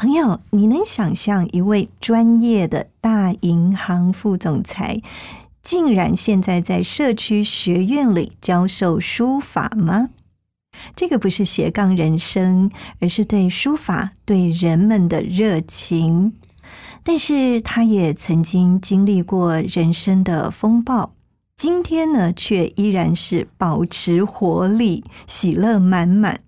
朋友，你能想象一位专业的大银行副总裁，竟然现在在社区学院里教授书法吗？这个不是斜杠人生，而是对书法、对人们的热情。但是他也曾经经历过人生的风暴，今天呢，却依然是保持活力，喜乐满满。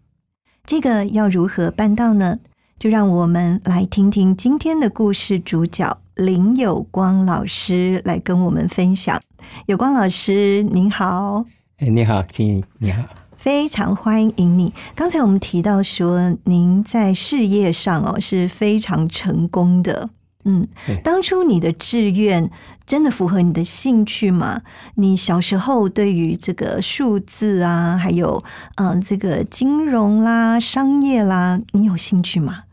这个要如何办到呢？就让我们来听听今天的故事主角林有光老师来跟我们分享。有光老师，您好。哎，你好，金怡，你好。非常欢迎你。刚才我们提到说，您在事业上哦是非常成功的。嗯，当初你的志愿真的符合你的兴趣吗？你小时候对于这个数字啊，还有嗯这个金融啦、商业啦，你有兴趣吗？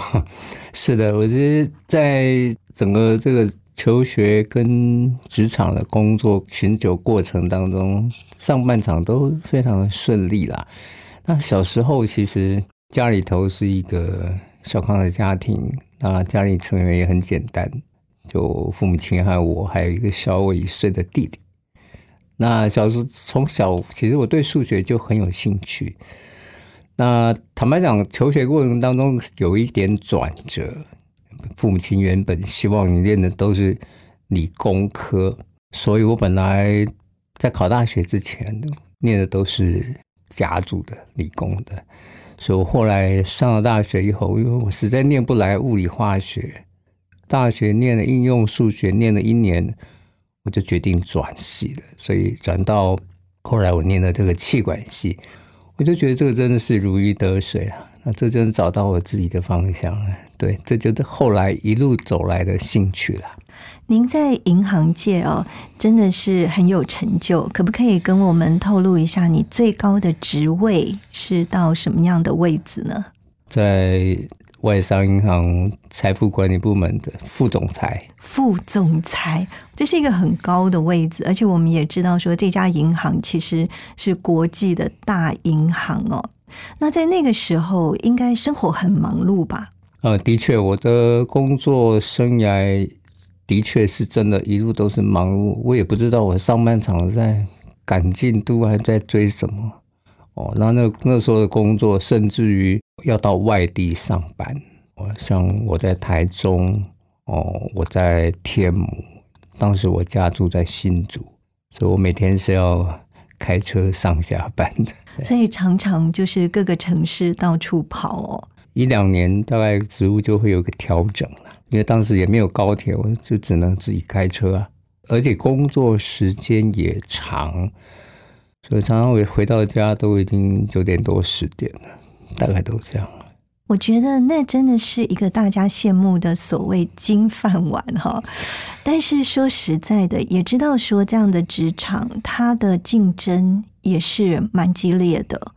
是的，我觉得在整个这个求学跟职场的工作寻求过程当中，上半场都非常的顺利啦。那小时候其实家里头是一个小康的家庭。那家里成员也很简单，就父母亲还有我，还有一个小我一岁的弟弟。那小时从小，其实我对数学就很有兴趣。那坦白讲，求学过程当中有一点转折，父母亲原本希望你念的都是理工科，所以我本来在考大学之前念的都是家族的理工的。所以我后来上了大学以后，因为我实在念不来物理化学，大学念了应用数学，念了一年，我就决定转系了。所以转到后来我念的这个气管系，我就觉得这个真的是如鱼得水啊！那这真是找到我自己的方向了。对，这就是后来一路走来的兴趣了。您在银行界哦，真的是很有成就。可不可以跟我们透露一下，你最高的职位是到什么样的位置呢？在外商银行财富管理部门的副总裁。副总裁，这是一个很高的位置，而且我们也知道说，这家银行其实是国际的大银行哦。那在那个时候，应该生活很忙碌吧？呃，的确，我的工作生涯。的确是真的，一路都是忙碌。我也不知道我上半场在赶进度，还在追什么。哦，那那那时候的工作，甚至于要到外地上班。哦，像我在台中，哦，我在天母，当时我家住在新竹，所以我每天是要开车上下班的。所以常常就是各个城市到处跑哦。一两年大概职务就会有个调整了。因为当时也没有高铁，我就只能自己开车啊，而且工作时间也长，所以常常我回到家都已经九点多十点了，大概都这样。我觉得那真的是一个大家羡慕的所谓金饭碗哈，但是说实在的，也知道说这样的职场，它的竞争也是蛮激烈的。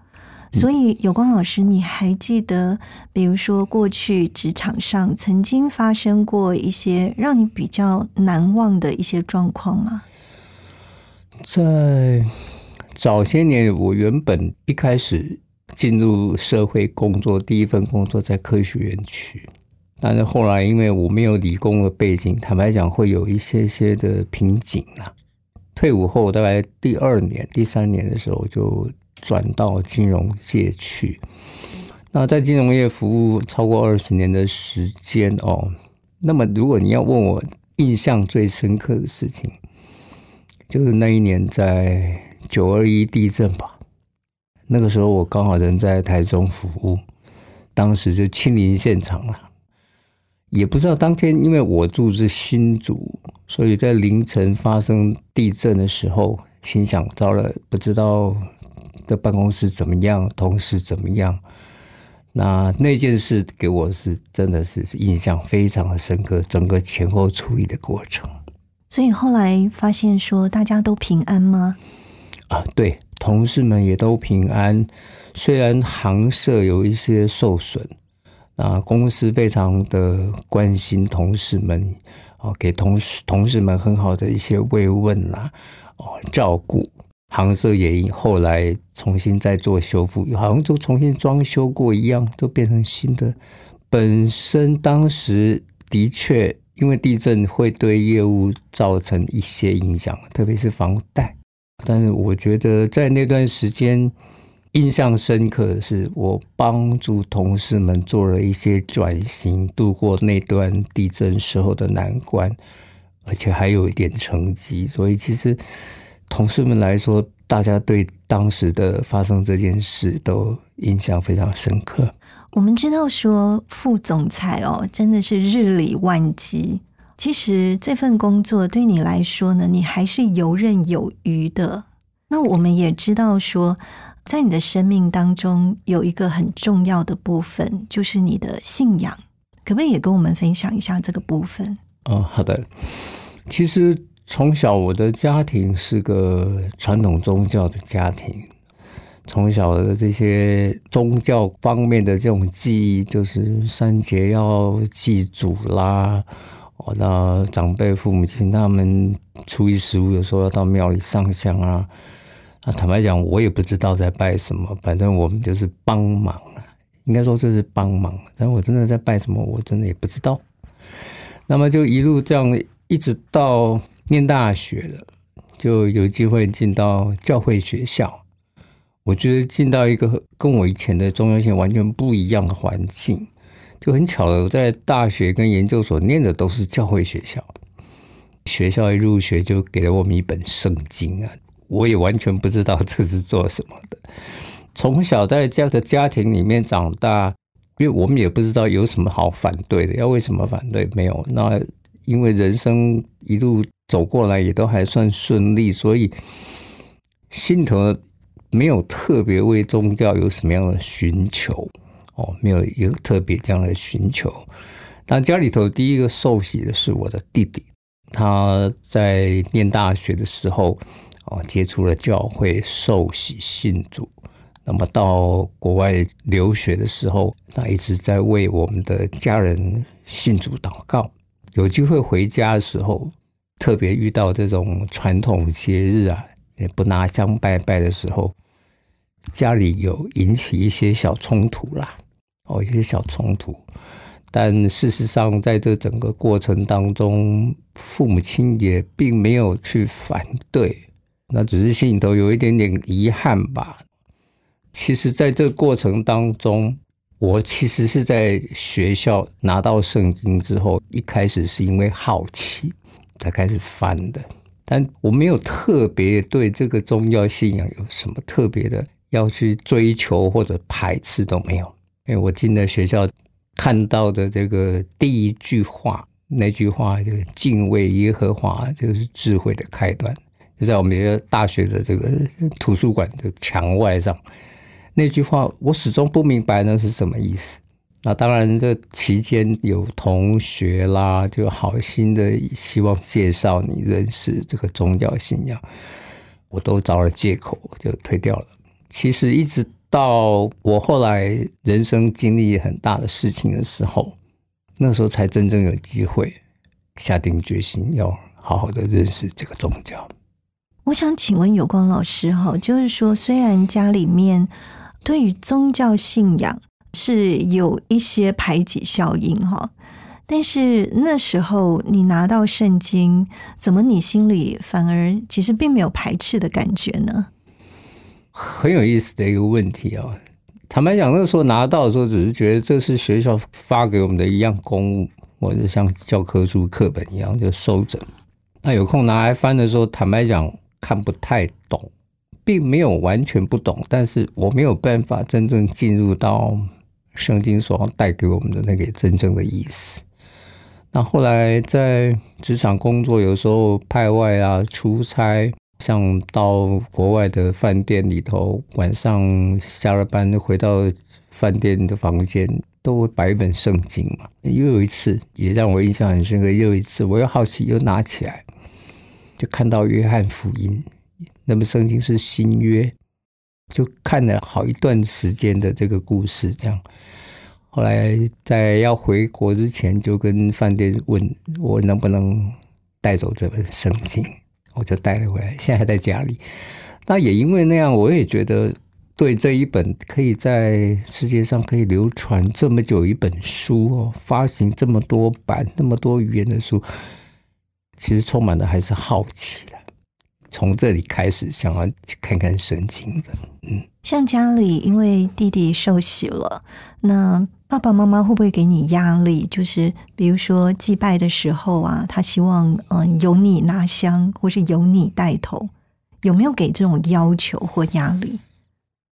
所以，有光老师，你还记得，比如说过去职场上曾经发生过一些让你比较难忘的一些状况吗？在早些年，我原本一开始进入社会工作，第一份工作在科学园区，但是后来因为我没有理工的背景，坦白讲会有一些些的瓶颈啊。退伍后，大概第二年、第三年的时候就。转到金融界去，那在金融业服务超过二十年的时间哦，那么如果你要问我印象最深刻的事情，就是那一年在九二一地震吧。那个时候我刚好人在台中服务，当时就亲临现场了。也不知道当天，因为我住是新竹，所以在凌晨发生地震的时候，心想到了不知道的办公室怎么样，同事怎么样。那那件事给我是真的是印象非常的深刻，整个前后处理的过程。所以后来发现说大家都平安吗？啊，对，同事们也都平安，虽然行社有一些受损，啊，公司非常的关心同事们，哦，给同事同事们很好的一些慰问啦，哦，照顾。航社也后来重新再做修复，好像就重新装修过一样，都变成新的。本身当时的确，因为地震会对业务造成一些影响，特别是房贷。但是我觉得在那段时间印象深刻的是，我帮助同事们做了一些转型，度过那段地震时候的难关，而且还有一点成绩。所以其实。同事们来说，大家对当时的发生这件事都印象非常深刻。我们知道说副总裁哦，真的是日理万机。其实这份工作对你来说呢，你还是游刃有余的。那我们也知道说，在你的生命当中有一个很重要的部分，就是你的信仰。可不可以也跟我们分享一下这个部分？哦，好的。其实。从小，我的家庭是个传统宗教的家庭。从小的这些宗教方面的这种记忆，就是三节要祭祖啦。我的长辈、父母亲他们初一十五有时候要到庙里上香啊。那坦白讲，我也不知道在拜什么，反正我们就是帮忙啊。应该说这是帮忙，但我真的在拜什么，我真的也不知道。那么就一路这样，一直到。念大学了，就有机会进到教会学校。我觉得进到一个跟我以前的中央性完全不一样的环境，就很巧的，我在大学跟研究所念的都是教会学校。学校一入学就给了我们一本圣经啊，我也完全不知道 这是做什么的。从小在这样的家庭里面长大，因为我们也不知道有什么好反对的，要为什么反对？没有。那因为人生一路。走过来也都还算顺利，所以心头没有特别为宗教有什么样的寻求哦，没有一个特别这样的寻求。当家里头第一个受洗的是我的弟弟，他在念大学的时候哦，接触了教会受洗信主。那么到国外留学的时候，他一直在为我们的家人信主祷告。有机会回家的时候。特别遇到这种传统节日啊，也不拿香拜拜的时候，家里有引起一些小冲突啦，哦，一些小冲突。但事实上，在这整个过程当中，父母亲也并没有去反对，那只是心里头有一点点遗憾吧。其实，在这过程当中，我其实是在学校拿到圣经之后，一开始是因为好奇。才开始翻的，但我没有特别对这个宗教信仰有什么特别的要去追求或者排斥都没有。因为我进了学校看到的这个第一句话，那句话就是敬畏耶和华，就是智慧的开端，就在我们学校大学的这个图书馆的墙外上。那句话我始终不明白那是什么意思。那当然，这期间有同学啦，就好心的希望介绍你认识这个宗教信仰，我都找了借口就推掉了。其实一直到我后来人生经历很大的事情的时候，那时候才真正有机会下定决心要好好的认识这个宗教。我想请问有光老师哈，就是说，虽然家里面对于宗教信仰，是有一些排挤效应哈，但是那时候你拿到圣经，怎么你心里反而其实并没有排斥的感觉呢？很有意思的一个问题啊！坦白讲，那个时候拿到的时候，只是觉得这是学校发给我们的一样公务，或者像教科书、课本一样就收着。那有空拿来翻的时候，坦白讲看不太懂，并没有完全不懂，但是我没有办法真正进入到圣经所要带给我们的那个真正的意思。那后来在职场工作，有时候派外啊、出差，像到国外的饭店里头，晚上下了班回到饭店的房间，都会摆一本圣经嘛。又有一次，也让我印象很深刻。又一次，我又好奇，又拿起来，就看到约翰福音，那本圣经是新约，就看了好一段时间的这个故事，这样。后来在要回国之前，就跟饭店问我能不能带走这本圣经，我就带了回来，现在还在家里。那也因为那样，我也觉得对这一本可以在世界上可以流传这么久一本书哦，发行这么多版、那么多语言的书，其实充满的还是好奇了。从这里开始想要去看看圣经的，嗯，像家里因为弟弟受洗了，那。爸爸妈妈会不会给你压力？就是比如说祭拜的时候啊，他希望嗯由你拿香，或是由你带头，有没有给这种要求或压力？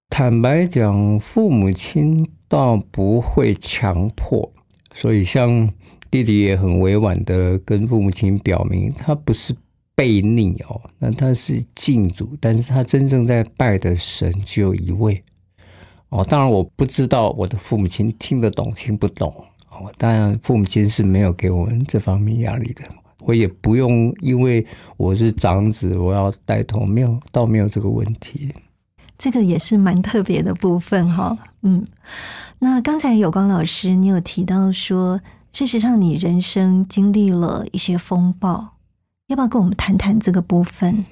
坦白讲，父母亲倒不会强迫，所以像弟弟也很委婉的跟父母亲表明，他不是悖逆哦，那他是敬主，但是他真正在拜的神只有一位。哦，当然我不知道我的父母亲听得懂听不懂哦。当然，父母亲是没有给我们这方面压力的，我也不用因为我是长子，我要带头，没有，倒没有这个问题。这个也是蛮特别的部分哈。嗯，那刚才有光老师，你有提到说，事实上你人生经历了一些风暴，要不要跟我们谈谈这个部分？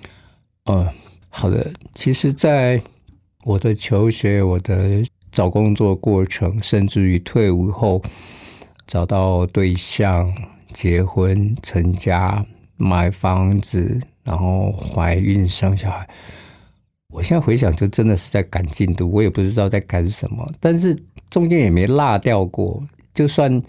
嗯，好的。其实，在我的求学，我的找工作过程，甚至于退伍后找到对象、结婚、成家、买房子，然后怀孕、生小孩，我现在回想，就真的是在赶进度。我也不知道在赶什么，但是中间也没落掉过。就算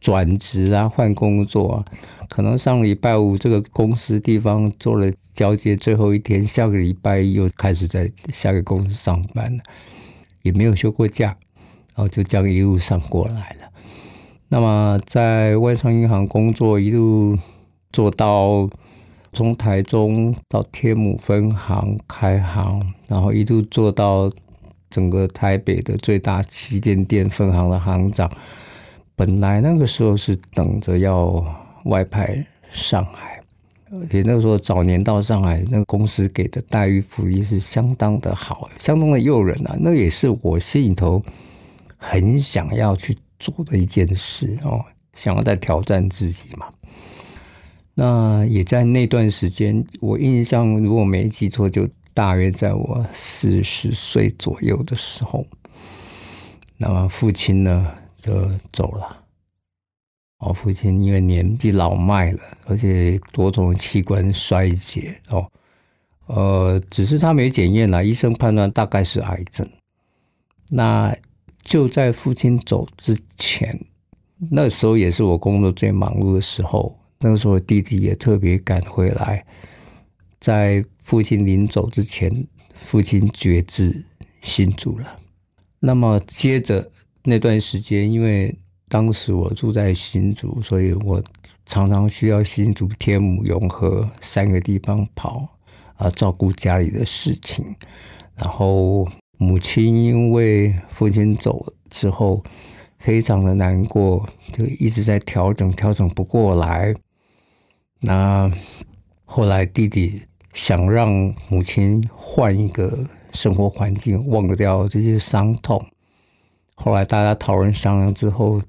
转职啊、换工作啊，可能上礼拜五这个公司地方做了交接最后一天，下个礼拜又开始在下个公司上班了，也没有休过假，然后就这样一路上过来了。那么在外商银行工作，一路做到从台中到天母分行开行，然后一路做到整个台北的最大旗舰店分行的行长。本来那个时候是等着要外派上海，而且那个时候早年到上海，那个公司给的待遇福利是相当的好，相当的诱人啊。那也是我心里头很想要去做的一件事哦，想要再挑战自己嘛。那也在那段时间，我印象如果没记错，就大约在我四十岁左右的时候，那么父亲呢？就走了。我父亲因为年纪老迈了，而且多种器官衰竭哦，呃，只是他没检验了，医生判断大概是癌症。那就在父亲走之前，那时候也是我工作最忙碌的时候。那个时候弟弟也特别赶回来，在父亲临走之前，父亲绝志信主了。那么接着。那段时间，因为当时我住在新竹，所以我常常需要新竹、天母、永和三个地方跑啊，照顾家里的事情。然后母亲因为父亲走之后，非常的难过，就一直在调整，调整不过来。那后来弟弟想让母亲换一个生活环境，忘掉这些伤痛。后来大家讨论商量之后，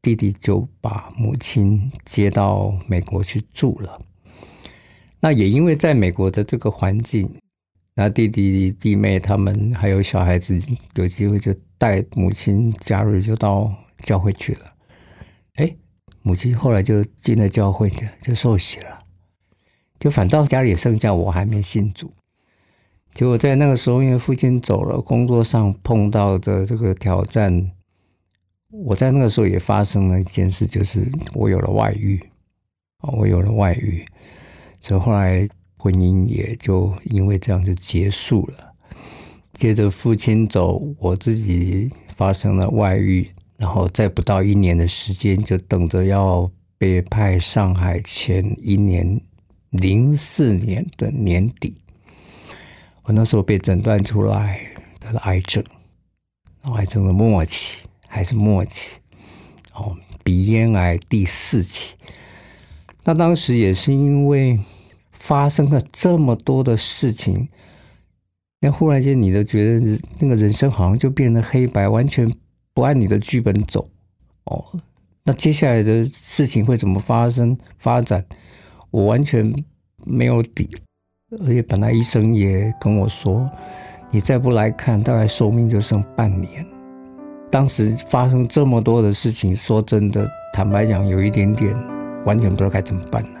弟弟就把母亲接到美国去住了。那也因为在美国的这个环境，那弟弟弟妹他们还有小孩子有机会就带母亲假日就到教会去了。哎，母亲后来就进了教会，就受洗了。就反倒家里剩下我还没信主。结果在那个时候，因为父亲走了，工作上碰到的这个挑战，我在那个时候也发生了一件事，就是我有了外遇，哦，我有了外遇，所以后来婚姻也就因为这样就结束了。接着父亲走，我自己发生了外遇，然后在不到一年的时间，就等着要被派上海前一年零四年的年底。那时候被诊断出来得了癌症，癌症的末期还是末期，哦，鼻咽癌第四期。那当时也是因为发生了这么多的事情，那忽然间你都觉得那个人生好像就变得黑白，完全不按你的剧本走。哦，那接下来的事情会怎么发生发展，我完全没有底。而且本来医生也跟我说，你再不来看，大概寿命就剩半年。当时发生这么多的事情，说真的，坦白讲，有一点点完全不知道该怎么办了。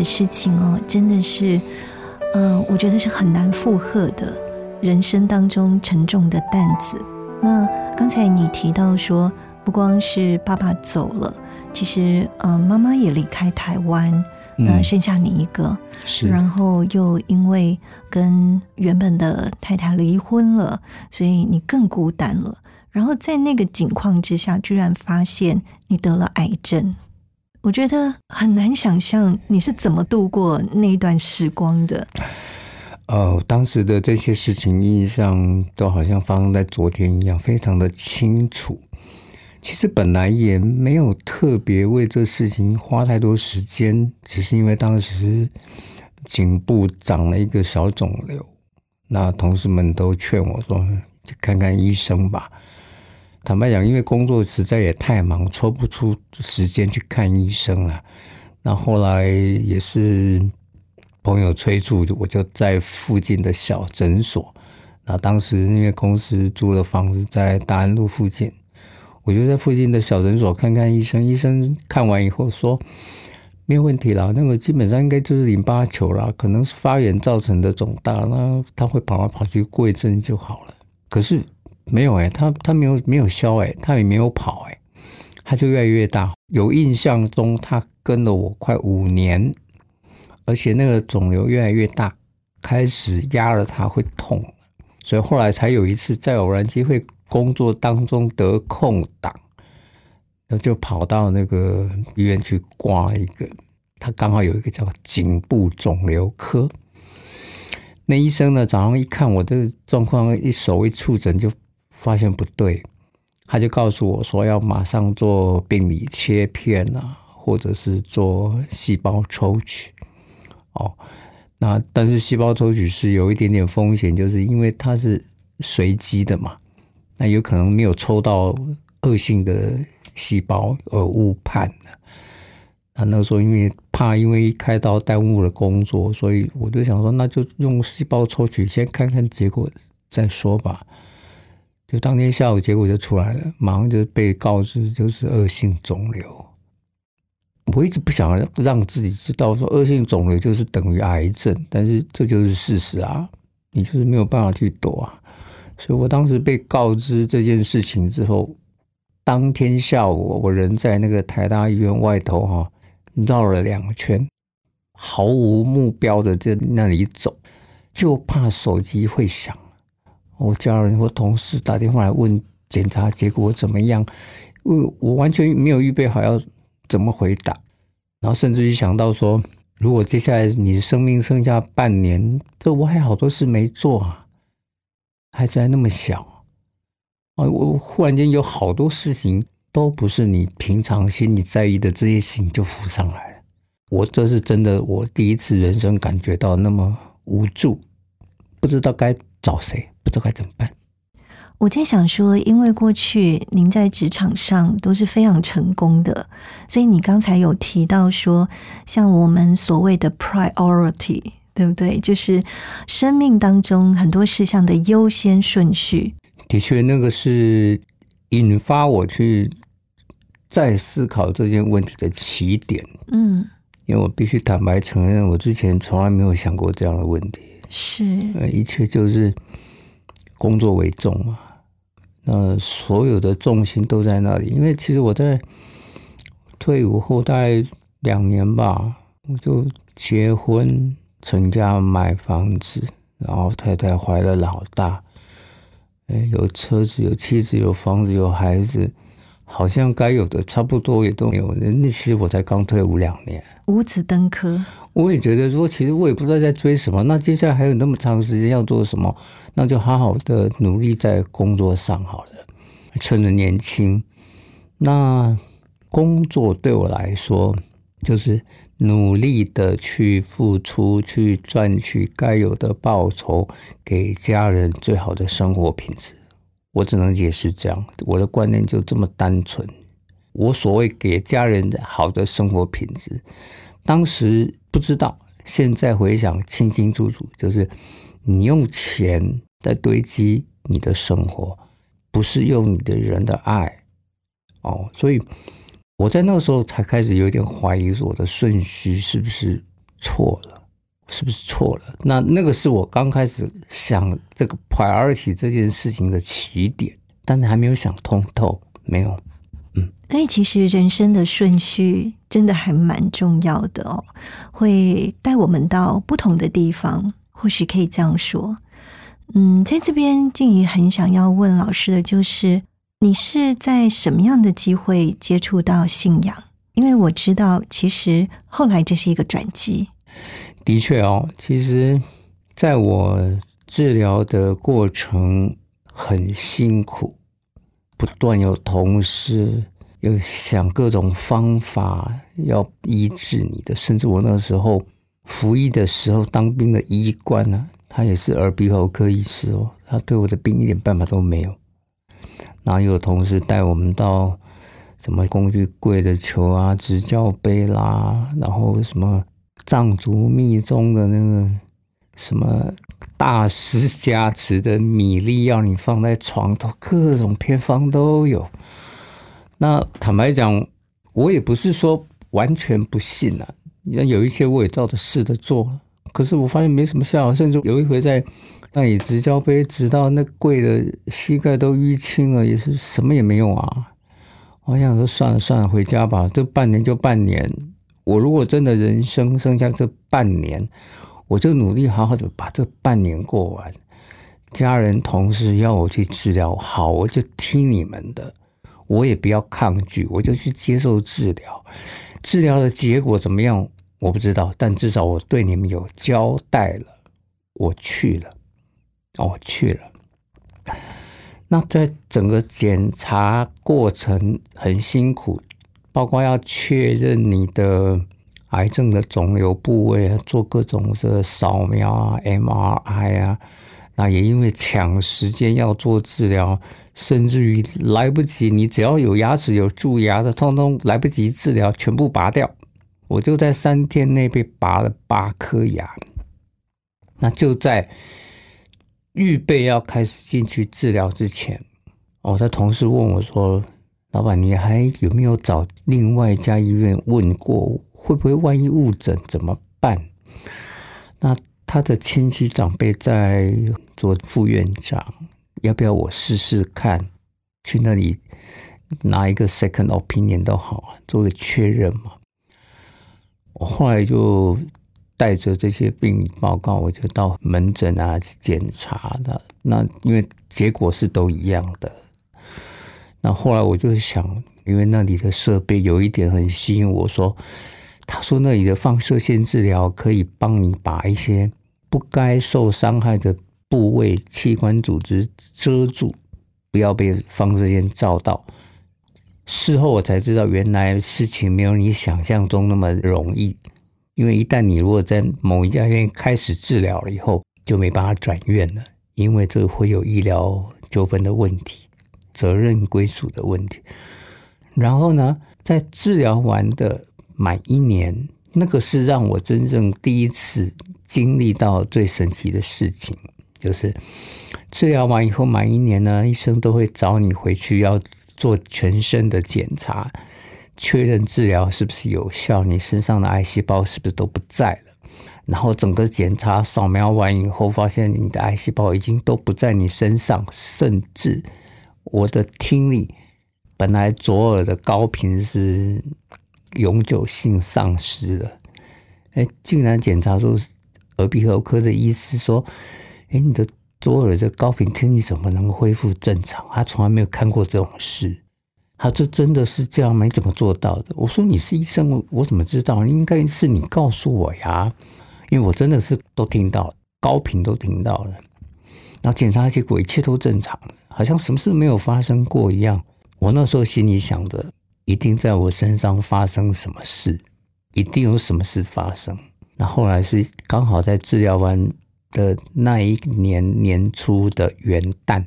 的事情哦，真的是，嗯，我觉得是很难负荷的，人生当中沉重的担子。那刚才你提到说，不光是爸爸走了，其实，嗯，妈妈也离开台湾，那剩下你一个，是，然后又因为跟原本的太太离婚了，所以你更孤单了。然后在那个境况之下，居然发现你得了癌症。我觉得很难想象你是怎么度过那一段时光的。呃，当时的这些事情印象都好像发生在昨天一样，非常的清楚。其实本来也没有特别为这事情花太多时间，只是因为当时颈部长了一个小肿瘤，那同事们都劝我说去看看医生吧。坦白讲，因为工作实在也太忙，抽不出时间去看医生了。那后来也是朋友催促，我就在附近的小诊所。那当时因为公司租的房子在大安路附近，我就在附近的小诊所看看医生。医生看完以后说没有问题啦，那个基本上应该就是淋巴球啦，可能是发炎造成的肿大，那他会跑来跑去过一阵就好了。可是。没有哎，他他没有没有消哎，他也没有跑哎，他就越来越大。有印象中，他跟了我快五年，而且那个肿瘤越来越大，开始压了他会痛，所以后来才有一次在偶然机会工作当中得空档，那就跑到那个医院去挂一个，他刚好有一个叫颈部肿瘤科。那医生呢，早上一看我的状况，一手一触诊就。发现不对，他就告诉我说要马上做病理切片啊，或者是做细胞抽取。哦，那但是细胞抽取是有一点点风险，就是因为它是随机的嘛，那有可能没有抽到恶性的细胞而误判的。那那时候因为怕因为开刀耽误了工作，所以我就想说，那就用细胞抽取先看看结果再说吧。就当天下午，结果就出来了，马上就被告知就是恶性肿瘤。我一直不想让自己知道说恶性肿瘤就是等于癌症，但是这就是事实啊，你就是没有办法去躲啊。所以我当时被告知这件事情之后，当天下午我人在那个台大医院外头哈绕了两圈，毫无目标的在那里走，就怕手机会响，我家人或同事打电话来问检查结果怎么样，我我完全没有预备好要怎么回答，然后甚至于想到说，如果接下来你生命剩下半年，这我还好多事没做啊，孩子还那么小。啊，我忽然间有好多事情都不是你平常心里在意的这些事情就浮上来了。我这是真的，我第一次人生感觉到那么无助，不知道该找谁，不知道该怎么办。我在想说，因为过去您在职场上都是非常成功的，所以你刚才有提到说，像我们所谓的 priority，对不对？就是生命当中很多事项的优先顺序。的确，那个是引发我去再思考这件问题的起点。嗯，因为我必须坦白承认，我之前从来没有想过这样的问题。是，呃，一切就是工作为重嘛。那所有的重心都在那里。因为其实我在退伍后大概两年吧，我就结婚、成家、买房子，然后太太怀了老大。哎，有车子，有妻子，有房子，有孩子，好像该有的差不多也都没有。那其实我才刚退伍两年，五子登科。我也觉得说，其实我也不知道在追什么。那接下来还有那么长时间要做什么？那就好好的努力在工作上好了，趁着年轻。那工作对我来说，就是努力的去付出，去赚取该有的报酬，给家人最好的生活品质。我只能解释这样，我的观念就这么单纯。我所谓给家人好的生活品质，当时不知道，现在回想清清楚楚，就是你用钱在堆积你的生活，不是用你的人的爱哦，所以。我在那个时候才开始有点怀疑，说我的顺序是不是错了，是不是错了？那那个是我刚开始想这个 priority 这件事情的起点，但还没有想通透，没有。嗯，所以其实人生的顺序真的还蛮重要的哦，会带我们到不同的地方，或许可以这样说。嗯，在这边静怡很想要问老师的就是。你是在什么样的机会接触到信仰？因为我知道，其实后来这是一个转机。的确哦，其实在我治疗的过程很辛苦，不断有同事有想各种方法要医治你的，甚至我那时候服役的时候，当兵的医官呢，他也是耳鼻喉科医师哦，他对我的病一点办法都没有。然后有同事带我们到什么工具柜的球啊、纸教杯啦，然后什么藏族密宗的那个什么大师加持的米粒，要你放在床头，各种偏方都有。那坦白讲，我也不是说完全不信啊，那有一些我也照着试着做，可是我发现没什么效，甚至有一回在。那里直交杯直到那跪的膝盖都淤青了，也是什么也没用啊！我想说算了算了，回家吧。这半年就半年，我如果真的人生剩下这半年，我就努力好好的把这半年过完。家人同事要我去治疗，好，我就听你们的，我也不要抗拒，我就去接受治疗。治疗的结果怎么样，我不知道，但至少我对你们有交代了，我去了。我去了，那在整个检查过程很辛苦，包括要确认你的癌症的肿瘤部位啊，做各种的扫描啊、MRI 啊，那也因为抢时间要做治疗，甚至于来不及，你只要有牙齿有蛀牙的，通通来不及治疗，全部拔掉。我就在三天内被拔了八颗牙，那就在。预备要开始进去治疗之前，我的同事问我说：“老板，你还有没有找另外一家医院问过？会不会万一误诊怎么办？”那他的亲戚长辈在做副院长，要不要我试试看？去那里拿一个 second opinion 都好啊，做个确认嘛。我后来就带着这些病理报告，我就到门诊啊去检查的。那因为结果是都一样的。那后来我就想，因为那里的设备有一点很吸引我，说他说那里的放射线治疗可以帮你把一些不该受伤害的部位、器官、组织遮住，不要被放射线照到。事后我才知道，原来事情没有你想象中那么容易。因为一旦你如果在某一家医院开始治疗了以后，就没办法转院了，因为这会有医疗纠纷的问题。责任归属的问题，然后呢，在治疗完的满一年，那个是让我真正第一次经历到最神奇的事情，就是治疗完以后满一年呢，医生都会找你回去要做全身的检查，确认治疗是不是有效，你身上的癌细胞是不是都不在了。然后整个检查扫描完以后，发现你的癌细胞已经都不在你身上，甚至。我的听力本来左耳的高频是永久性丧失的，哎，竟然检查出耳鼻喉科的医师说：“哎，你的左耳的高频听力怎么能恢复正常？他从来没有看过这种事。他这真的是这样吗？你怎么做到的？”我说：“你是医生，我怎么知道？应该是你告诉我呀，因为我真的是都听到高频都听到了。然后检查结果一切都正常。”好像什么事没有发生过一样。我那时候心里想着，一定在我身上发生什么事，一定有什么事发生。那后来是刚好在治疗完的那一年年初的元旦，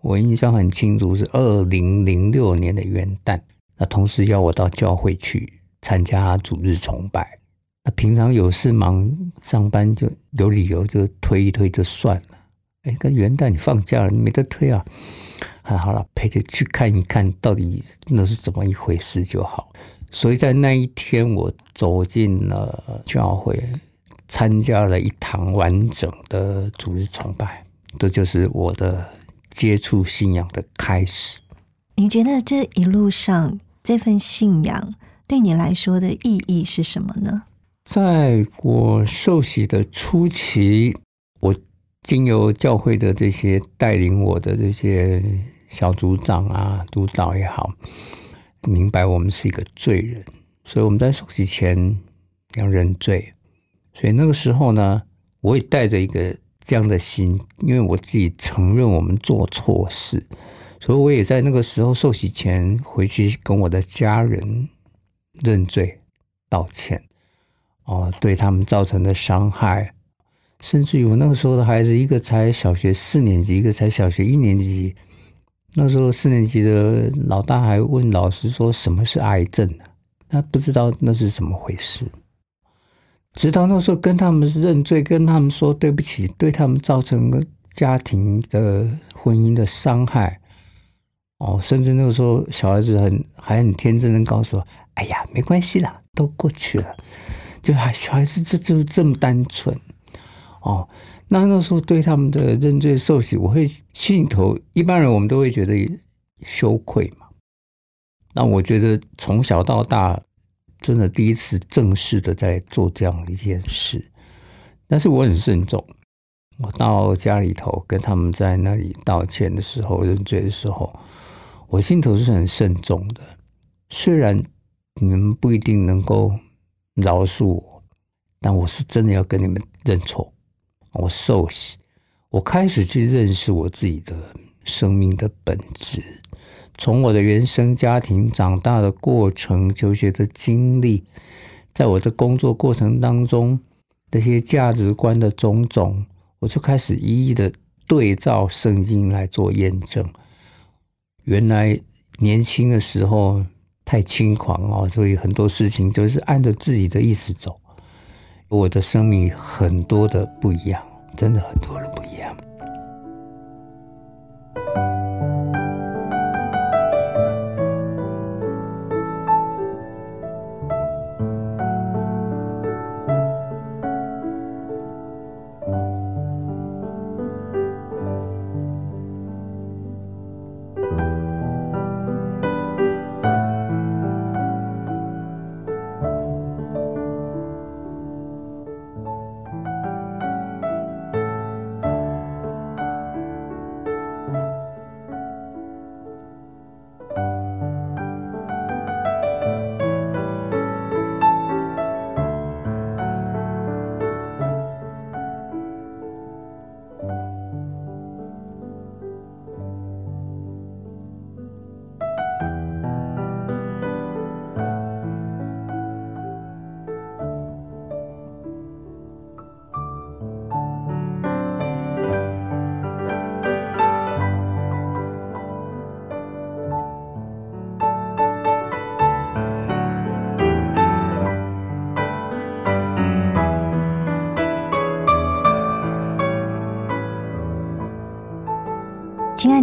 我印象很清楚，是二零零六年的元旦。那同时要我到教会去参加主日崇拜。那平常有事忙上班就有理由就推一推就算了。哎，跟元旦你放假了，你没得推啊！好，好了，陪着去看一看到底那是怎么一回事就好。所以在那一天，我走进了教会，参加了一堂完整的主日崇拜，这就是我的接触信仰的开始。你觉得这一路上这份信仰对你来说的意义是什么呢？在我受洗的初期，我。经由教会的这些带领我的这些小组长啊、督导也好，明白我们是一个罪人，所以我们在受洗前要认罪。所以那个时候呢，我也带着一个这样的心，因为我自己承认我们做错事，所以我也在那个时候受洗前回去跟我的家人认罪、道歉，哦，对他们造成的伤害。甚至于我那个时候的孩子，一个才小学四年级，一个才小学一年级。那时候四年级的老大还问老师说：“什么是癌症？”他不知道那是怎么回事。直到那时候跟他们认罪，跟他们说对不起，对他们造成了家庭的婚姻的伤害。哦，甚至那个时候小孩子很还很天真的告诉我：“哎呀，没关系啦，都过去了。”就还小孩子这就是这么单纯。哦，那那时候对他们的认罪受洗，我会心里头一般人我们都会觉得羞愧嘛。那我觉得从小到大，真的第一次正式的在做这样一件事，但是我很慎重。我到家里头跟他们在那里道歉的时候、认罪的时候，我心头是很慎重的。虽然你们不一定能够饶恕我，但我是真的要跟你们认错。我受洗，我开始去认识我自己的生命的本质。从我的原生家庭长大的过程、求学的经历，在我的工作过程当中，那些价值观的种种，我就开始一一的对照圣经来做验证。原来年轻的时候太轻狂哦，所以很多事情就是按着自己的意思走。我的生命很多的不一样，真的很多的不一样。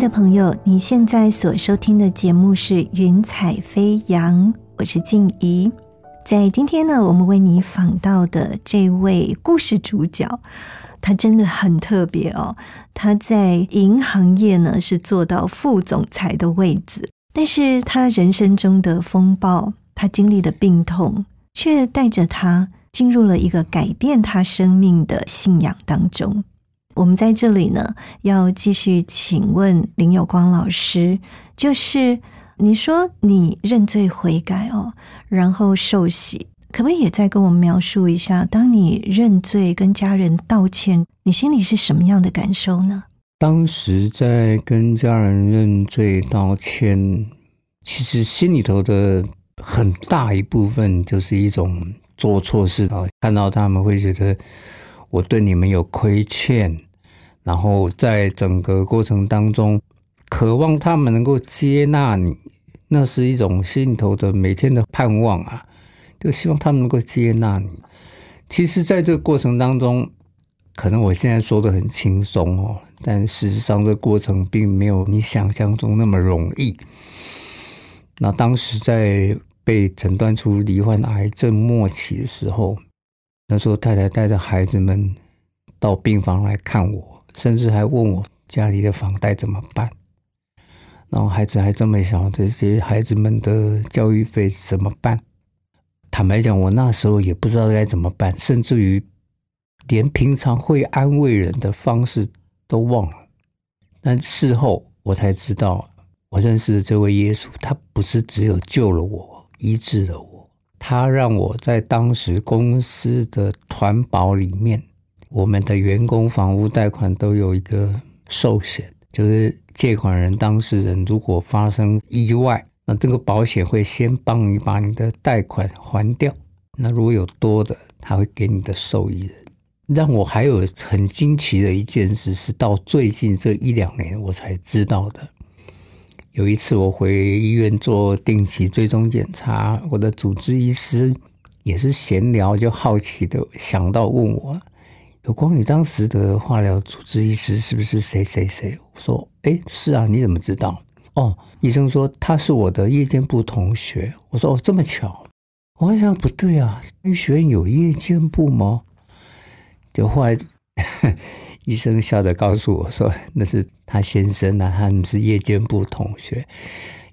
的朋友，你现在所收听的节目是《云彩飞扬》，我是静怡。在今天呢，我们为你访到的这位故事主角，他真的很特别哦。他在银行业呢是做到副总裁的位置，但是他人生中的风暴，他经历的病痛，却带着他进入了一个改变他生命的信仰当中。我们在这里呢，要继续请问林有光老师，就是你说你认罪悔改哦，然后受洗，可不可以也再跟我们描述一下，当你认罪跟家人道歉，你心里是什么样的感受呢？当时在跟家人认罪道歉，其实心里头的很大一部分就是一种做错事啊，看到他们会觉得。我对你们有亏欠，然后在整个过程当中，渴望他们能够接纳你，那是一种心头的每天的盼望啊，就希望他们能够接纳你。其实，在这个过程当中，可能我现在说的很轻松哦，但事实上，这过程并没有你想象中那么容易。那当时在被诊断出罹患癌症末期的时候。那时候，太太带着孩子们到病房来看我，甚至还问我家里的房贷怎么办。然后孩子还这么小，这些孩子们的教育费怎么办？坦白讲，我那时候也不知道该怎么办，甚至于连平常会安慰人的方式都忘了。但事后我才知道，我认识的这位耶稣，他不是只有救了我，医治了我。他让我在当时公司的团保里面，我们的员工房屋贷款都有一个寿险，就是借款人当事人如果发生意外，那这个保险会先帮你把你的贷款还掉。那如果有多的，他会给你的受益人。让我还有很惊奇的一件事，是到最近这一两年我才知道的。有一次，我回医院做定期追踪检查，我的主治医师也是闲聊，就好奇的想到问我：“有光，你当时的化疗主治医师是不是谁谁谁？”我说：“哎，是啊，你怎么知道？”哦，医生说他是我的夜间部同学。我说：“哦，这么巧。”我想不对啊，医学院有夜间部吗？就后来。医生笑着告诉我说：“那是他先生啊，他们是夜间部同学。”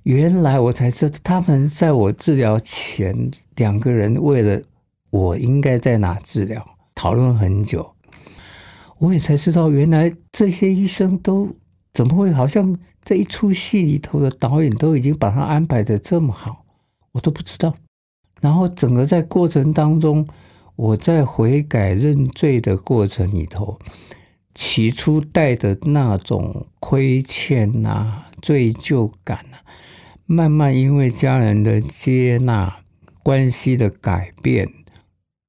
原来我才知道，他们在我治疗前，两个人为了我应该在哪治疗讨论很久。我也才知道，原来这些医生都怎么会好像这一出戏里头的导演都已经把他安排的这么好，我都不知道。然后整个在过程当中，我在悔改认罪的过程里头。起初带的那种亏欠呐、罪疚感呐，慢慢因为家人的接纳、关系的改变，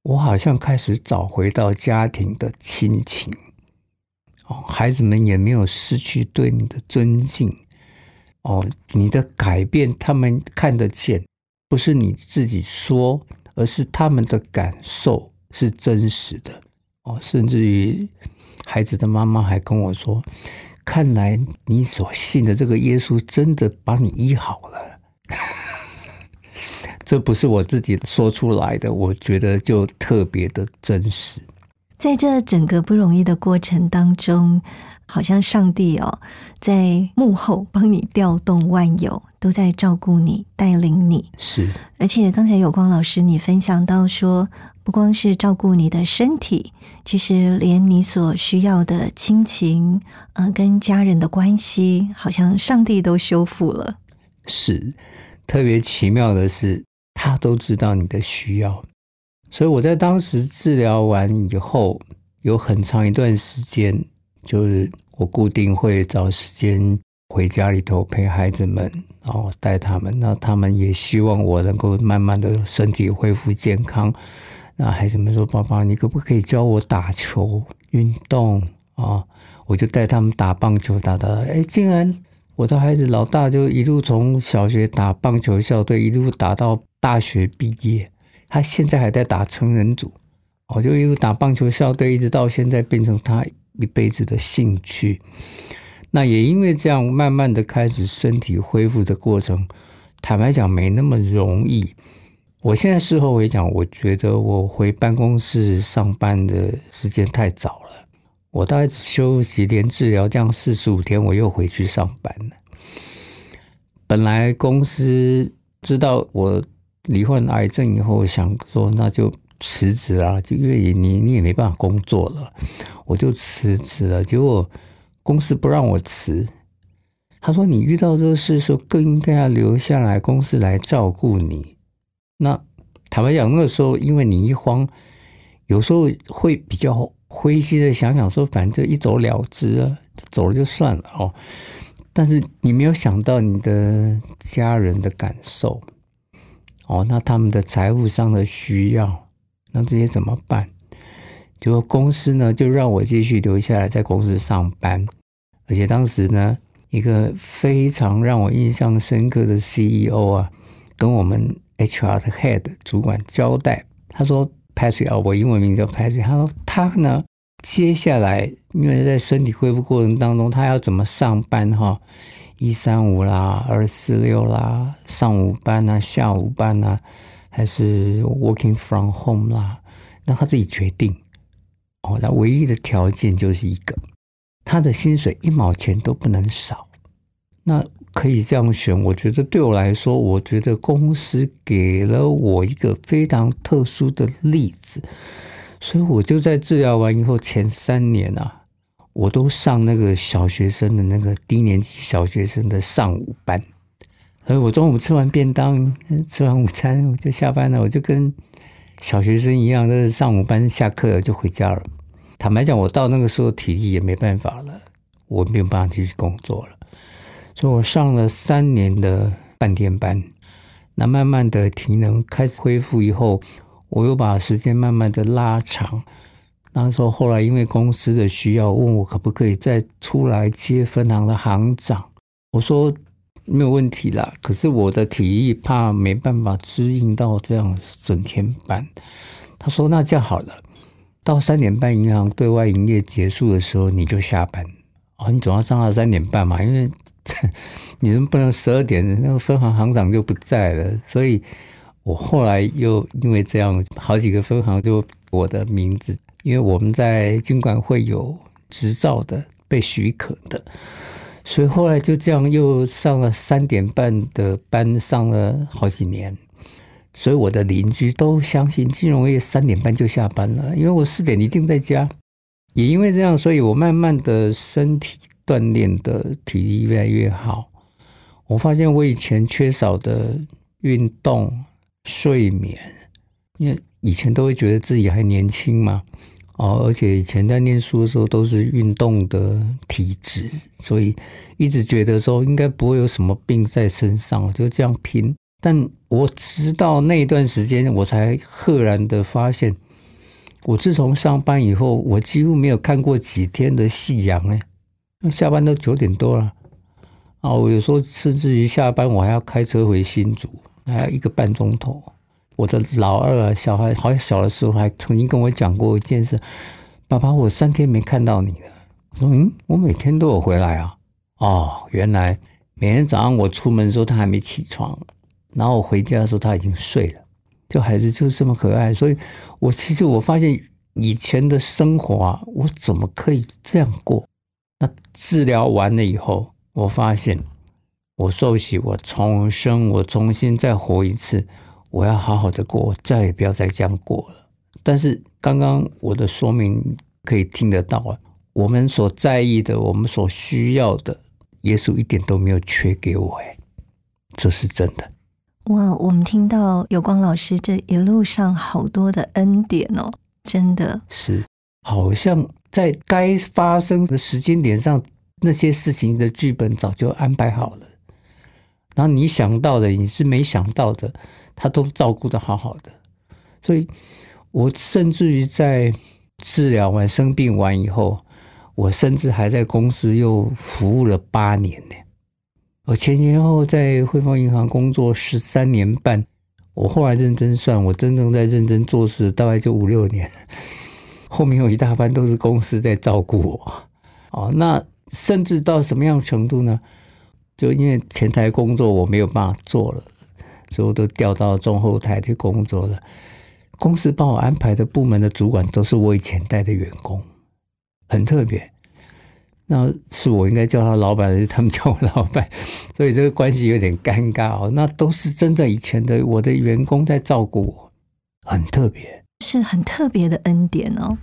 我好像开始找回到家庭的亲情。哦，孩子们也没有失去对你的尊敬。哦，你的改变他们看得见，不是你自己说，而是他们的感受是真实的。哦，甚至于。孩子的妈妈还跟我说：“看来你所信的这个耶稣真的把你医好了。”这不是我自己说出来的，我觉得就特别的真实。在这整个不容易的过程当中，好像上帝哦在幕后帮你调动万有，都在照顾你、带领你。是，而且刚才有光老师你分享到说。不光是照顾你的身体，其实连你所需要的亲情，呃，跟家人的关系，好像上帝都修复了。是，特别奇妙的是，他都知道你的需要。所以我在当时治疗完以后，有很长一段时间，就是我固定会找时间回家里头陪孩子们，然后带他们。那他们也希望我能够慢慢的身体恢复健康。那孩子们说：“爸爸，你可不可以教我打球运动啊？”我就带他们打棒球，打打。哎，竟然我的孩子老大就一路从小学打棒球校队，一路打到大学毕业。他现在还在打成人组，我就一路打棒球校队，一直到现在变成他一辈子的兴趣。那也因为这样，慢慢的开始身体恢复的过程，坦白讲没那么容易。我现在事后回想，我觉得我回办公室上班的时间太早了。我大概只休息连治疗这样四十五天，我又回去上班了。本来公司知道我罹患癌症以后，想说那就辞职啊，就因为你你也没办法工作了，我就辞职了。结果。公司不让我辞，他说：“你遇到这个事的时候，更应该要留下来，公司来照顾你。”那坦白讲，那个时候因为你一慌，有时候会比较灰心的想想说：“反正一走了之啊，走了就算了哦。”但是你没有想到你的家人的感受哦，那他们的财务上的需要，那这些怎么办？就公司呢，就让我继续留下来在公司上班，而且当时呢，一个非常让我印象深刻的 CEO 啊，跟我们 HR 的 Head 主管交代，他说：“Patrick 啊，我英文名叫 Patrick。”他说他呢，接下来因为在身体恢复过程当中，他要怎么上班哈？一三五啦，二四六啦，上午班啊，下午班啊，还是 Working from home 啦？那他自己决定。哦，那唯一的条件就是一个，他的薪水一毛钱都不能少。那可以这样选，我觉得对我来说，我觉得公司给了我一个非常特殊的例子，所以我就在治疗完以后前三年啊，我都上那个小学生的那个低年级小学生的上午班。所以我中午吃完便当，吃完午餐我就下班了，我就跟。小学生一样，是上午班下课了就回家了。坦白讲，我到那个时候体力也没办法了，我没有办法继续工作了。所以我上了三年的半天班，那慢慢的体能开始恢复以后，我又把时间慢慢的拉长。那时候后来因为公司的需要，问我可不可以再出来接分行的行长，我说。没有问题啦，可是我的体力怕没办法支应到这样整天班。他说：“那这样好了，到三点半银行对外营业结束的时候你就下班哦，你总要上到三点半嘛，因为 你们不能十二点那个分行行长就不在了。所以我后来又因为这样，好几个分行就我的名字，因为我们在经管会有执照的，被许可的。”所以后来就这样又上了三点半的班，上了好几年。所以我的邻居都相信金融业三点半就下班了，因为我四点一定在家。也因为这样，所以我慢慢的身体锻炼的体力越来越好。我发现我以前缺少的运动、睡眠，因为以前都会觉得自己还年轻嘛。哦，而且以前在念书的时候都是运动的体质，所以一直觉得说应该不会有什么病在身上，就这样拼。但我直到那段时间，我才赫然的发现，我自从上班以后，我几乎没有看过几天的夕阳呢。下班都九点多了，啊，我有时候甚至于下班我还要开车回新竹，还要一个半钟头。我的老二小孩好小的时候，还曾经跟我讲过一件事：“爸爸，我三天没看到你了。”我说：“嗯，我每天都有回来啊。”哦，原来每天早上我出门的时候他还没起床，然后我回家的时候他已经睡了。就孩子就是这么可爱，所以我其实我发现以前的生活啊，我怎么可以这样过？那治疗完了以后，我发现我受洗，我重生，我重新再活一次。我要好好的过，再也不要再这样过了。但是刚刚我的说明可以听得到啊，我们所在意的，我们所需要的，耶稣一点都没有缺给我，哎，这是真的。哇，我们听到有光老师这一路上好多的恩典哦，真的是好像在该发生的时间点上，那些事情的剧本早就安排好了。然后你想到的，你是没想到的。他都照顾的好好的，所以我甚至于在治疗完、生病完以后，我甚至还在公司又服务了八年呢。我前前后后在汇丰银行工作十三年半，我后来认真算，我真正在认真做事大概就五六年，后面有一大半都是公司在照顾我。哦，那甚至到什么样程度呢？就因为前台工作我没有办法做了，所以我都调到中后台去工作了。公司帮我安排的部门的主管都是我以前带的员工，很特别。那是我应该叫他老板，还是他们叫我老板？所以这个关系有点尴尬哦。那都是真的以前的我的员工在照顾我，很特别，是很特别的恩典哦。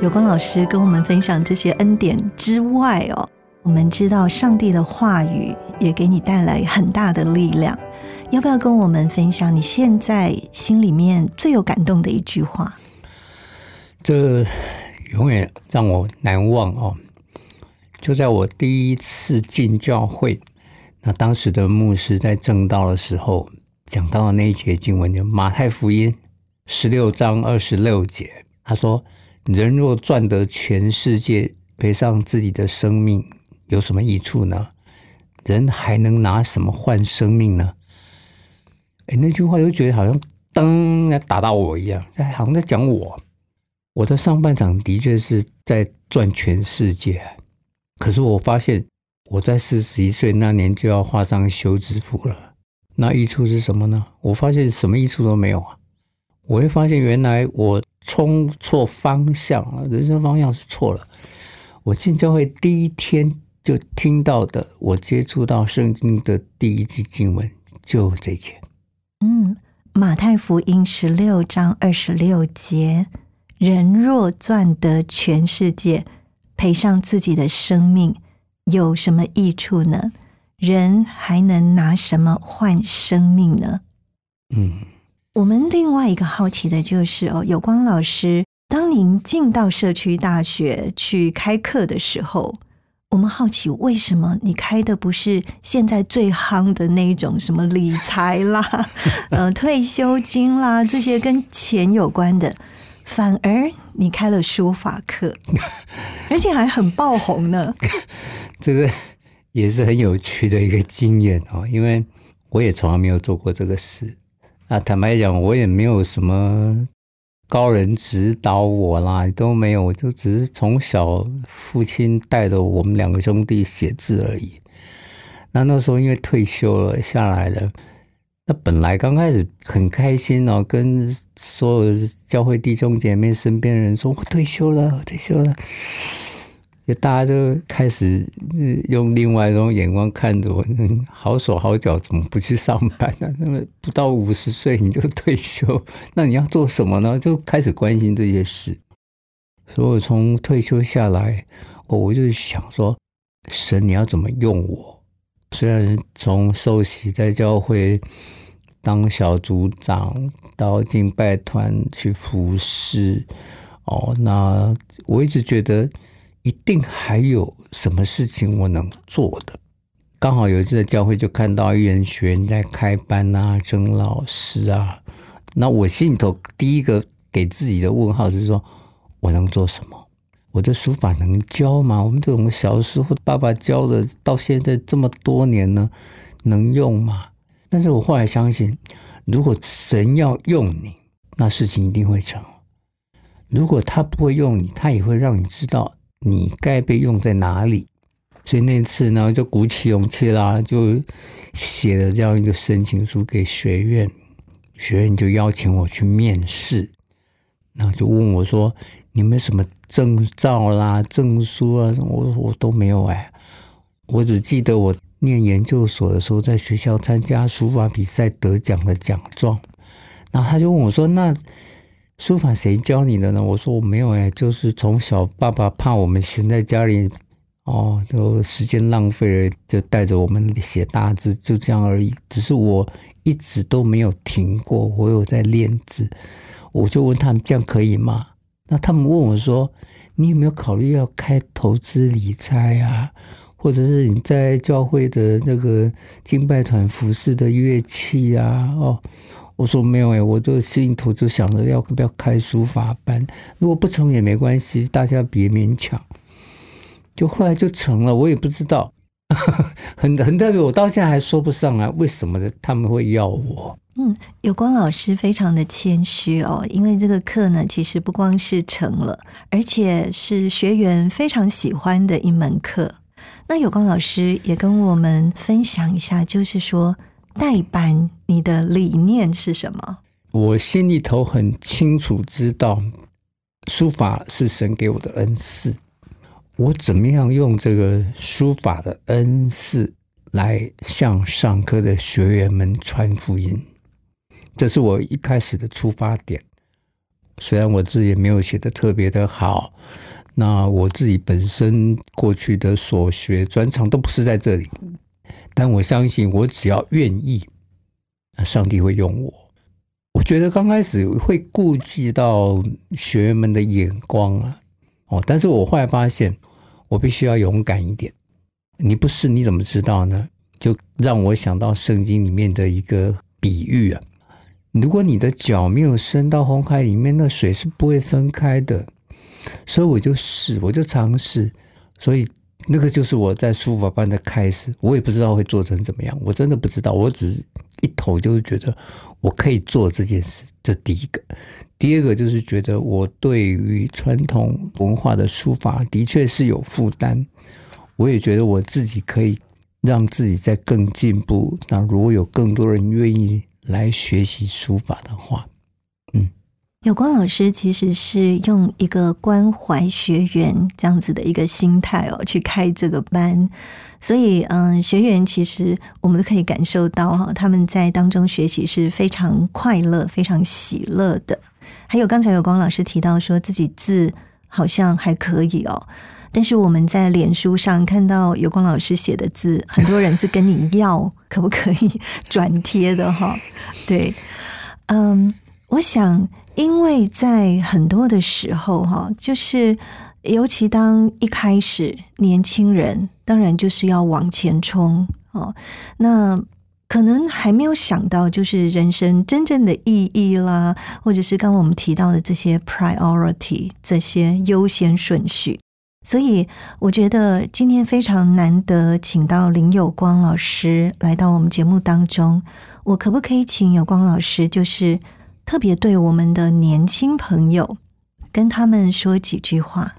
有光老师跟我们分享这些恩典之外哦，我们知道上帝的话语也给你带来很大的力量。要不要跟我们分享你现在心里面最有感动的一句话？这永远让我难忘哦！就在我第一次进教会，那当时的牧师在正道的时候讲到的那一节经文，就马太福音十六章二十六节，他说。人若赚得全世界，赔上自己的生命，有什么益处呢？人还能拿什么换生命呢？哎，那句话又觉得好像噔打到我一样，哎，好像在讲我。我的上半场的确是在赚全世界，可是我发现我在四十一岁那年就要画上休止符了。那益处是什么呢？我发现什么益处都没有啊！我会发现原来我。冲错方向了！人生方向是错了。我进教会第一天就听到的，我接触到圣经的第一句经文就这节。嗯，马太福音十六章二十六节：人若赚得全世界，赔上自己的生命，有什么益处呢？人还能拿什么换生命呢？嗯。我们另外一个好奇的就是哦，有光老师，当您进到社区大学去开课的时候，我们好奇为什么你开的不是现在最夯的那一种什么理财啦、呃退休金啦这些跟钱有关的，反而你开了书法课，而且还很爆红呢。这个也是很有趣的一个经验哦，因为我也从来没有做过这个事。啊，坦白讲，我也没有什么高人指导我啦，都没有，我就只是从小父亲带着我们两个兄弟写字而已。那那时候因为退休了下来了，那本来刚开始很开心哦，跟所有教会弟兄姐妹身边人说，我退休了，退休了。就大家都开始用另外一种眼光看着我，好手好脚，怎么不去上班呢？那么不到五十岁你就退休，那你要做什么呢？就开始关心这些事。所以我从退休下来，我我就想说，神你要怎么用我？虽然从受洗在教会当小组长，到敬拜团去服侍，哦，那我一直觉得。一定还有什么事情我能做的？刚好有一次在教会就看到一人学员在开班啊，征老师啊。那我心里头第一个给自己的问号是说：我能做什么？我的书法能教吗？我们这种小时候爸爸教的，到现在这么多年呢，能用吗？但是我后来相信，如果神要用你，那事情一定会成；如果他不会用你，他也会让你知道。你该被用在哪里？所以那次呢，就鼓起勇气啦，就写了这样一个申请书给学院。学院就邀请我去面试，然后就问我说：“你们什么证照啦、证书啊？”我我都没有哎，我只记得我念研究所的时候，在学校参加书法比赛得奖的奖状。然后他就问我说：“那书法谁教你的呢？”我说：“我没有哎，就是从小爸爸怕我们闲在家里。”哦，都时间浪费了，就带着我们写大字，就这样而已。只是我一直都没有停过，我有在练字。我就问他们这样可以吗？那他们问我说：“你有没有考虑要开投资理财啊？或者是你在教会的那个敬拜团服饰的乐器啊？”哦，我说没有哎，我这心里头就想着要不要开书法班，如果不成也没关系，大家别勉强。就后来就成了，我也不知道，很很特别，我到现在还说不上来为什么他们会要我。嗯，有光老师非常的谦虚哦，因为这个课呢，其实不光是成了，而且是学员非常喜欢的一门课。那有光老师也跟我们分享一下，就是说代班你的理念是什么？我心里头很清楚知道，书法是神给我的恩赐。我怎么样用这个书法的恩赐来向上课的学员们传福音？这是我一开始的出发点。虽然我自己也没有写的特别的好，那我自己本身过去的所学专长都不是在这里，但我相信我只要愿意，上帝会用我。我觉得刚开始会顾及到学员们的眼光啊，哦，但是我后来发现。我必须要勇敢一点。你不是你怎么知道呢？就让我想到圣经里面的一个比喻啊。如果你的脚没有伸到红海里面，那水是不会分开的。所以我就试，我就尝试。所以那个就是我在书法班的开始。我也不知道会做成怎么样，我真的不知道。我只是一头就是觉得我可以做这件事。这第一个。第二个就是觉得我对于传统文化的书法的确是有负担，我也觉得我自己可以让自己再更进步。那如果有更多人愿意来学习书法的话，有光老师其实是用一个关怀学员这样子的一个心态哦，去开这个班，所以嗯，学员其实我们都可以感受到哈，他们在当中学习是非常快乐、非常喜乐的。还有刚才有光老师提到说自己字好像还可以哦，但是我们在脸书上看到有光老师写的字，很多人是跟你要可不可以转贴的哈。对，嗯，我想因为在很多的时候哈，就是尤其当一开始年轻人，当然就是要往前冲哦，那。可能还没有想到，就是人生真正的意义啦，或者是刚刚我们提到的这些 priority 这些优先顺序。所以我觉得今天非常难得，请到林有光老师来到我们节目当中。我可不可以请有光老师，就是特别对我们的年轻朋友，跟他们说几句话？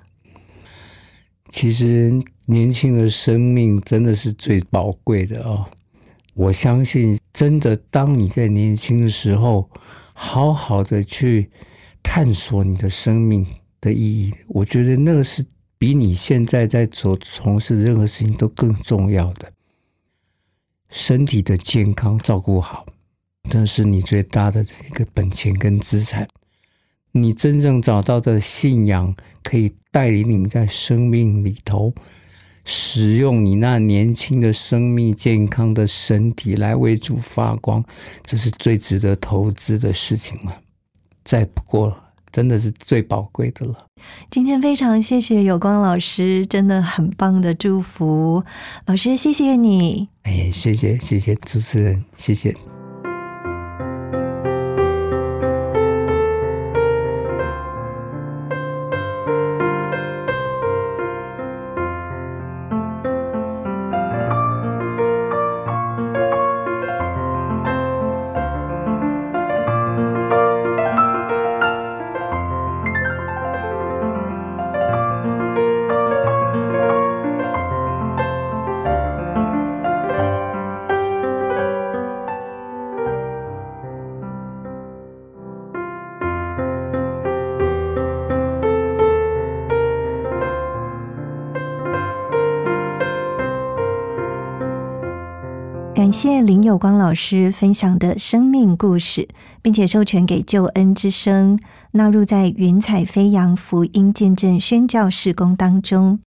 其实年轻的生命真的是最宝贵的哦。我相信，真的，当你在年轻的时候，好好的去探索你的生命的意义，我觉得那个是比你现在在做从事任何事情都更重要的。身体的健康照顾好，那是你最大的一个本钱跟资产。你真正找到的信仰，可以带领你在生命里头。使用你那年轻的生命、健康的身体来为主发光，这是最值得投资的事情了。再不过，真的是最宝贵的了。今天非常谢谢有光老师，真的很棒的祝福，老师谢谢你。哎，谢谢谢谢主持人，谢谢。感谢林有光老师分享的生命故事，并且授权给救恩之声纳入在云彩飞扬福音见证宣教事工当中。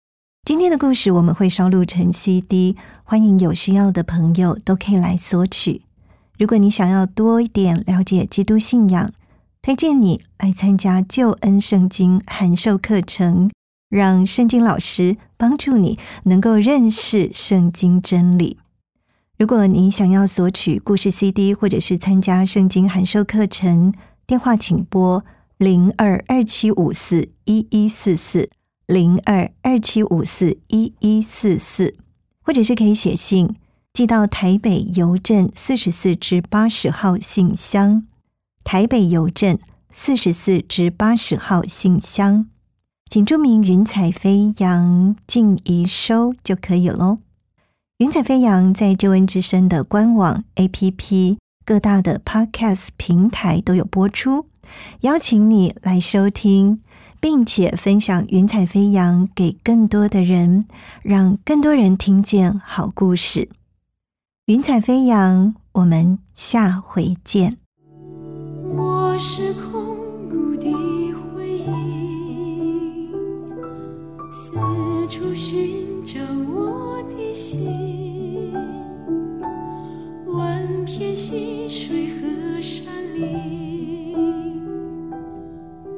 今天的故事我们会烧录成 CD，欢迎有需要的朋友都可以来索取。如果你想要多一点了解基督信仰，推荐你来参加救恩圣经函授课程，让圣经老师帮助你能够认识圣经真理。如果你想要索取故事 CD，或者是参加圣经函授课程，电话请拨零二二七五四一一四四零二二七五四一一四四，或者是可以写信寄到台北邮政四十四至八十号信箱，台北邮政四十四至八十号信箱，请注明“云彩飞扬”静怡收就可以喽。云彩飞扬在救恩之声的官网、APP、各大的 Podcast 平台都有播出，邀请你来收听，并且分享云彩飞扬给更多的人，让更多人听见好故事。云彩飞扬，我们下回见。我是空谷的回忆，四处寻找我的心，天溪水和山林，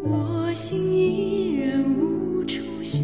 我心依然无处寻。